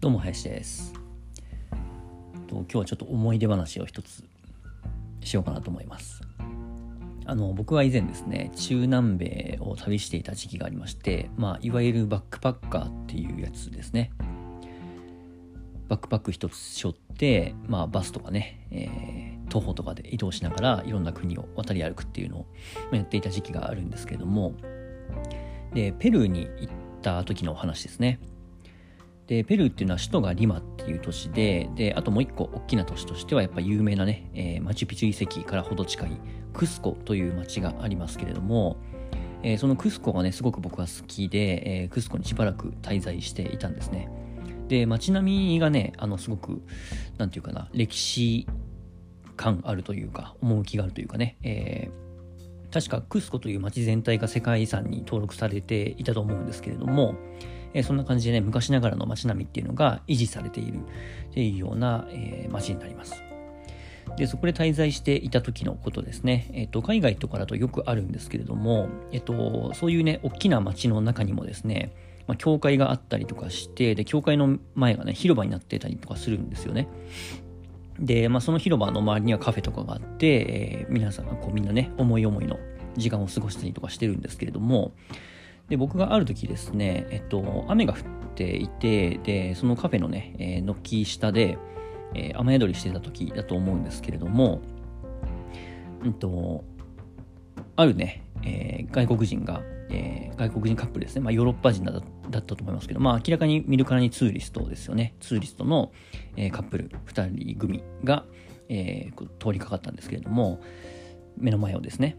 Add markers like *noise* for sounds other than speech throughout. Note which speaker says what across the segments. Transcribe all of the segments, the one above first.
Speaker 1: どうも林です。今日はちょっと思い出話を一つしようかなと思います。あの僕は以前ですね中南米を旅していた時期がありましてまあいわゆるバックパッカーっていうやつですね。バックパック一つ背負って、まあ、バスとかね、えー、徒歩とかで移動しながらいろんな国を渡り歩くっていうのをやっていた時期があるんですけれども。でペルーに行った時のお話ですね。で、ペルーっていうのは首都がリマっていう都市で、で、あともう一個大きな都市としてはやっぱ有名なね、えー、マチュピチュ遺跡からほど近いクスコという町がありますけれども、えー、そのクスコがね、すごく僕は好きで、えー、クスコにしばらく滞在していたんですね。で、街並みがね、あの、すごく、なんていうかな、歴史感あるというか、趣があるというかね、えー、確かクスコという街全体が世界遺産に登録されていたと思うんですけれども、えー、そんな感じでね、昔ながらの街並みっていうのが維持されているっていうような、えー、街になります。で、そこで滞在していた時のことですね。えっ、と、海外とかだとよくあるんですけれども、えっ、と、そういうね、大きな街の中にもですね、まあ、教会があったりとかして、で、教会の前がね、広場になってたりとかするんですよね。で、まあ、その広場の周りにはカフェとかがあって、えー、皆さんがこうみんなね、思い思いの時間を過ごしたりとかしてるんですけれども、で、僕がある時ですね、えっと、雨が降っていて、で、そのカフェのね、えー、軒下で、えー、雨宿りしてた時だと思うんですけれども、うんと、あるね、えー、外国人が、えー、外国人カップルですね、まあ、ヨーロッパ人だだったと思いますけど、まあ、明らかに見るからにツーリストですよね。ツーリストの、えー、カップル2人組が、えー、通りかかったんですけれども、目の前をですね。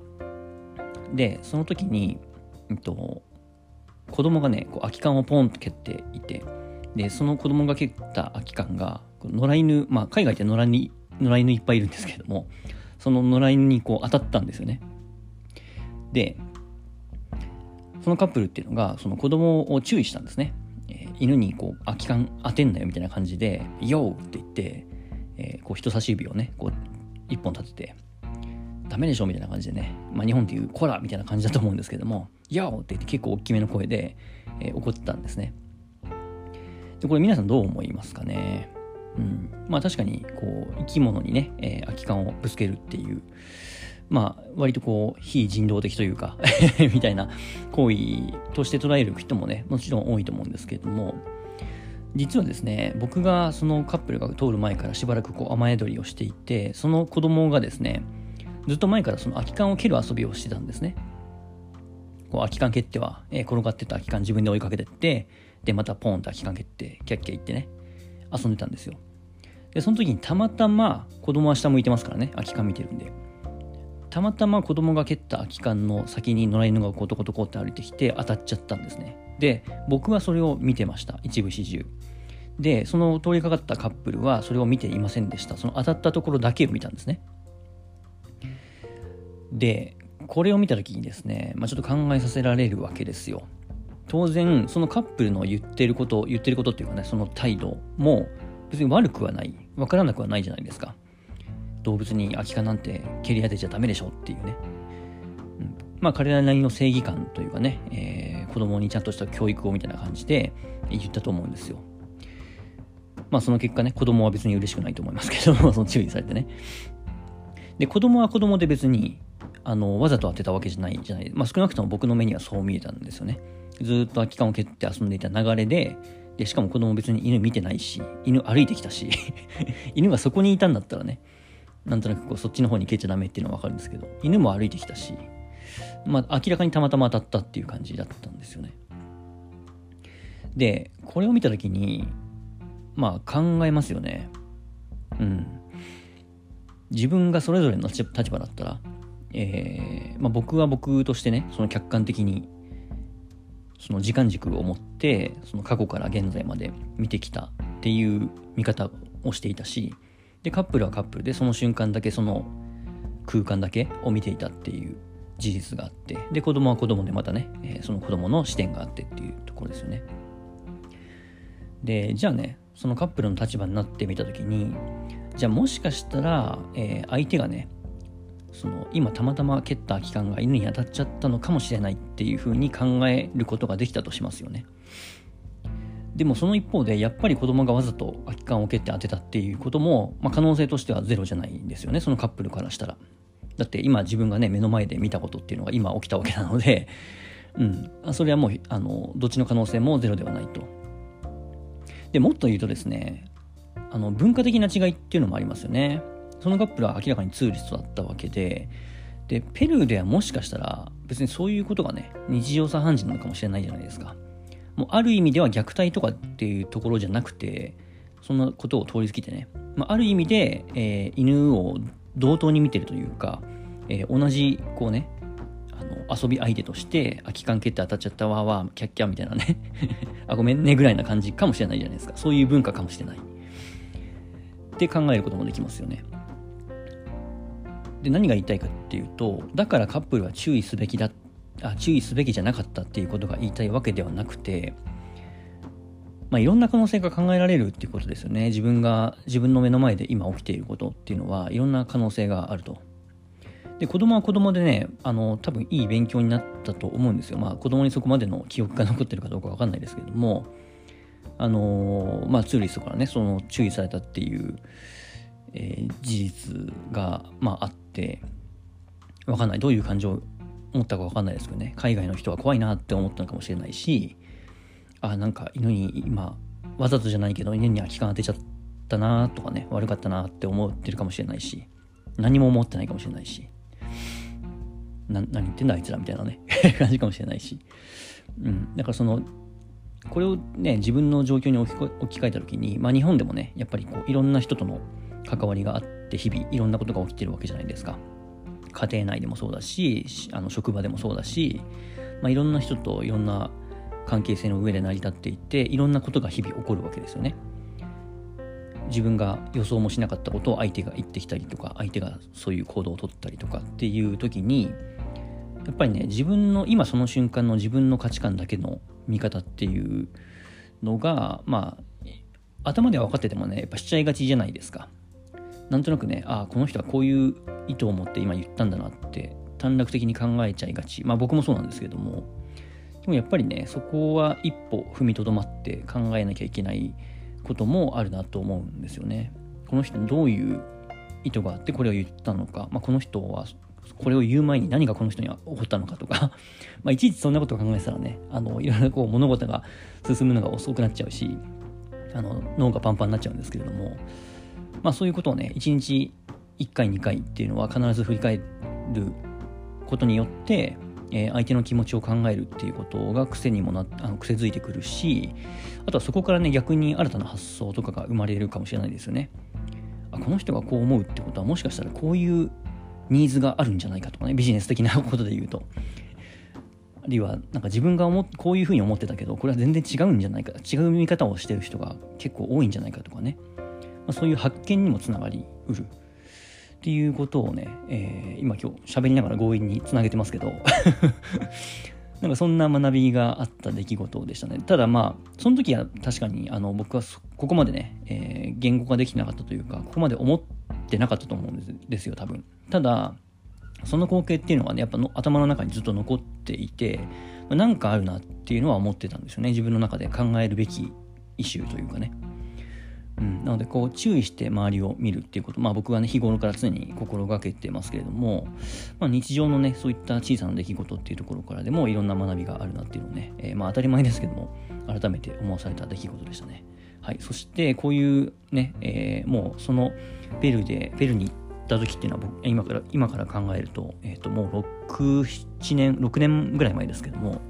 Speaker 1: で、その時に、うんと、子供がね、こう空き缶をポンと蹴っていて、で、その子供が蹴った空き缶が、野良犬、まあ、海外って野良犬、野良犬いっぱいいるんですけども、その野良犬にこう当たったんですよね。で、そのカップルっていうのが、その子供を注意したんですね。えー、犬にこう空き缶当てんなよみたいな感じで、ヨーって言って、えー、こう人差し指をね、こう一本立てて、ダメでしょみたいな感じでね、まあ、日本でいうコラみたいな感じだと思うんですけども、ヤオって言って結構大きめの声で、えー、怒ってたんですね。で、これ皆さんどう思いますかね？うん。まあ確かに、こう、生き物にね、えー、空き缶をぶつけるっていう、まあ割とこう、非人道的というか *laughs* みたいな行為として捉える人もね、もちろん多いと思うんですけれども、実はですね、僕がそのカップルが通る前からしばらくこう雨宿りをしていて、その子供がですね、ずっと前からその空き缶を蹴る遊びをしてたんですね。こう空き缶蹴っては、えー、転がってた空き缶自分で追いかけてって、で、またポンって空き缶蹴って、キャッキャ言ってね、遊んでたんですよ。で、その時にたまたま子供は下向いてますからね、空き缶見てるんで。たまたま子供が蹴った空き缶の先に野良犬がこうトコトコって歩いてきて当たっちゃったんですね。で、僕はそれを見てました。一部始終。で、その通りかかったカップルはそれを見ていませんでした。その当たったところだけを見たんですね。で、これを見た時にですね、まあ、ちょっと考えさせられるわけですよ。当然、そのカップルの言ってること、言ってることっていうかね、その態度も別に悪くはない。わからなくはないじゃないですか。動物に空き缶なんて蹴り当てちゃダメでしょっていうね。うん、まあ彼らなりの正義感というかね、えー、子供にちゃんとした教育をみたいな感じで言ったと思うんですよ。まあその結果ね、子供は別に嬉しくないと思いますけども、*laughs* その注意されてね。で、子供は子供で別にあの、わざと当てたわけじゃないじゃない。まあ、少なくとも僕の目にはそう見えたんですよね。ずっと空き缶を蹴って遊んでいた流れで、で、しかも子供別に犬見てないし、犬歩いてきたし、*laughs* 犬がそこにいたんだったらね、なんとなくこうそっちの方に蹴っちゃダメっていうのはわかるんですけど、犬も歩いてきたし、まあ、明らかにたまたま当たったっていう感じだったんですよね。で、これを見たときに、まあ考えますよね。うん。自分がそれぞれの立場だったら、えー、まあ、僕は僕としてねその客観的にその時間軸を持ってその過去から現在まで見てきたっていう見方をしていたしでカップルはカップルでその瞬間だけその空間だけを見ていたっていう事実があってで子供は子供でまたね、えー、その子供の視点があってっていうところですよね。でじゃあねそのカップルの立場になってみた時にじゃあもしかしたら、えー、相手がねその今たまたま蹴った空き缶が犬に当たっちゃったのかもしれないっていうふうに考えることができたとしますよね。でもその一方でやっぱり子供がわざと空き缶を蹴って当てたっていうことも、まあ、可能性としてはゼロじゃないんですよねそのカップルからしたら。だって今自分がね目の前で見たことっていうのが今起きたわけなので *laughs* うん。それはもうあのどっちの可能性もゼロではないと。でもっと言うとですねあの文化的な違いっていうのもありますよね。そのカップルは明らかにツーリストだったわけで。でペルーではもしかしたら別にそういうことがね日常茶飯事なのかもしれないじゃないですか。もうある意味では虐待とかっていうところじゃなくてそんなことを通り過ぎてね、まあ、ある意味で、えー、犬を同等に見てるというか、えー、同じこうねあの遊び相手として空き缶蹴って当たっちゃったわわキャッキャみたいなね。*laughs* あごめんねぐらいな感じかもしれないじゃないですか。そういう文化かもしれない。って考えることもできますよね。で何が言いたいかっていうとだからカップルは注意すべきだあ注意すべきじゃなかったっていうことが言いたいわけではなくてまあ、いろんな可能性が考えられるっていうことですよね。自分が自分の目の前で今起きていることっていうのはいろんな可能性があると。で子供は子供でねあの多分いい勉強になったと思うんですよ。まあ子供にそこまでの記憶が残ってるかどうかわかんないですけどもあのまあツーリストからねその注意されたっていう、えー、事実がまああってわかんない。どういう感情を持ったかわかんないですけどね。海外の人は怖いなって思ったのかもしれないしあなんか犬に今わざとじゃないけど犬に空き缶当てちゃったなとかね悪かったなって思ってるかもしれないし何も思ってないかもしれないし何言ってんだあいつらみたいなね *laughs* 感じかもしれないし。うん。だからそのこれをね自分の状況に置き置き換えた時にまあ日本でもねやっぱりこういろんな人との関わりがあって日々いろんなことが起きてるわけじゃないですか家庭内でもそうだしあの職場でもそうだし、まあ、いろんな人といろんな関係性の上で成り立っていていろんなことが日々起こるわけですよね。自分が予想もしなかったことを相手が言ってきたりとか相手がそういう行動をとったりとかっていう時にやっぱりね自分の今その瞬間の自分の価値観だけの見方っていうのがまあ頭では分かっててもねやっぱしちゃいがちじゃないですか。なんとなくねああこの人はこういう意図を持って今言ったんだなって短絡的に考えちゃいがちまあ僕もそうなんですけどもでもやっぱりねそこは一歩踏みとどまって考えなきゃいけないこともあるなと思うんですよね。この人どういう意図があってこれを言ったのか、まあ、この人はこれを言う前に何がこの人には起こったのかとか。*laughs* まあいちいちそんなことを考えてたらねあのいろいろこう物事が進むのが遅くなっちゃうしあの脳がパンパンになっちゃうんですけれども。まあそういうことをね1日1回2回っていうのは必ず振り返ることによってえー、相手の気持ちを考えるっていうことが癖にもなあの癖づいてくるしあとはそこからね逆に新たな発想とかが生まれるかもしれないですよね。あこの人がこう思うってことはもしかしたらこういうニーズがあるんじゃないかとかねビジネス的なことで言うと。あるいはなんか自分が思こういうふうに思ってたけどこれは全然違うんじゃないか違う見方をしてる人が結構多いんじゃないかとかね、まあ、そういう発見にもつながりうる。っていうことをね、えー、今今日喋りながら強引につなげてますけど。*laughs* なんかそんな学びがあった出来事でしたね。ただまあ、その時は確かにあの僕はここまでね、えー、言語化できなかったというか、ここまで思ってなかったと思うんですよ、多分。ただ、その光景っていうのがね、やっぱの頭の中にずっと残っていて、まあ、なんかあるなっていうのは思ってたんですよね。自分の中で考えるべきイシューというかね。うん、なのでこう注意して周りを見るっていうことまあ僕はね日頃から常に心がけてますけれども、まあ、日常のねそういった小さな出来事っていうところからでもいろんな学びがあるなっていうのをね、えー、まあ当たり前ですけども改めて思わされた出来事でしたね。はい、そしてこういうね、えー、もうそのペルでペルに行った時っていうのは僕今から今から考えると,、えー、ともう67年6年ぐらい前ですけども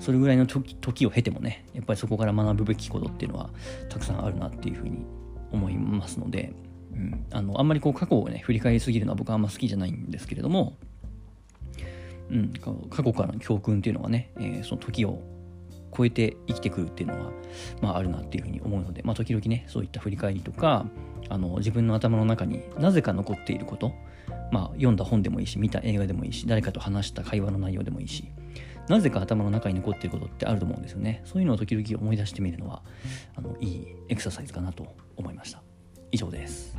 Speaker 1: それぐらいの時時を経てもねやっぱりそこから学ぶべきことっていうのはたくさんあるなっていうふうに思いますので、うん、あのあんまりこう過去をね振り返りすぎるのは僕はあんま好きじゃないんですけれども、うん、過去からの教訓っていうのはね、えー、その時を超えて生きてくるっていうのは、まあ、あるなっていうふうに思うので、まあ、時々ねそういった振り返りとかあの自分の頭の中になぜか残っていること、まあ、読んだ本でもいいし見た映画でもいいし誰かと話した会話の内容でもいいしなぜか頭の中に残っていることってあると思うんですよね。そういうのを時々思い出してみるのは、あのいいエクササイズかなと思いました。以上です。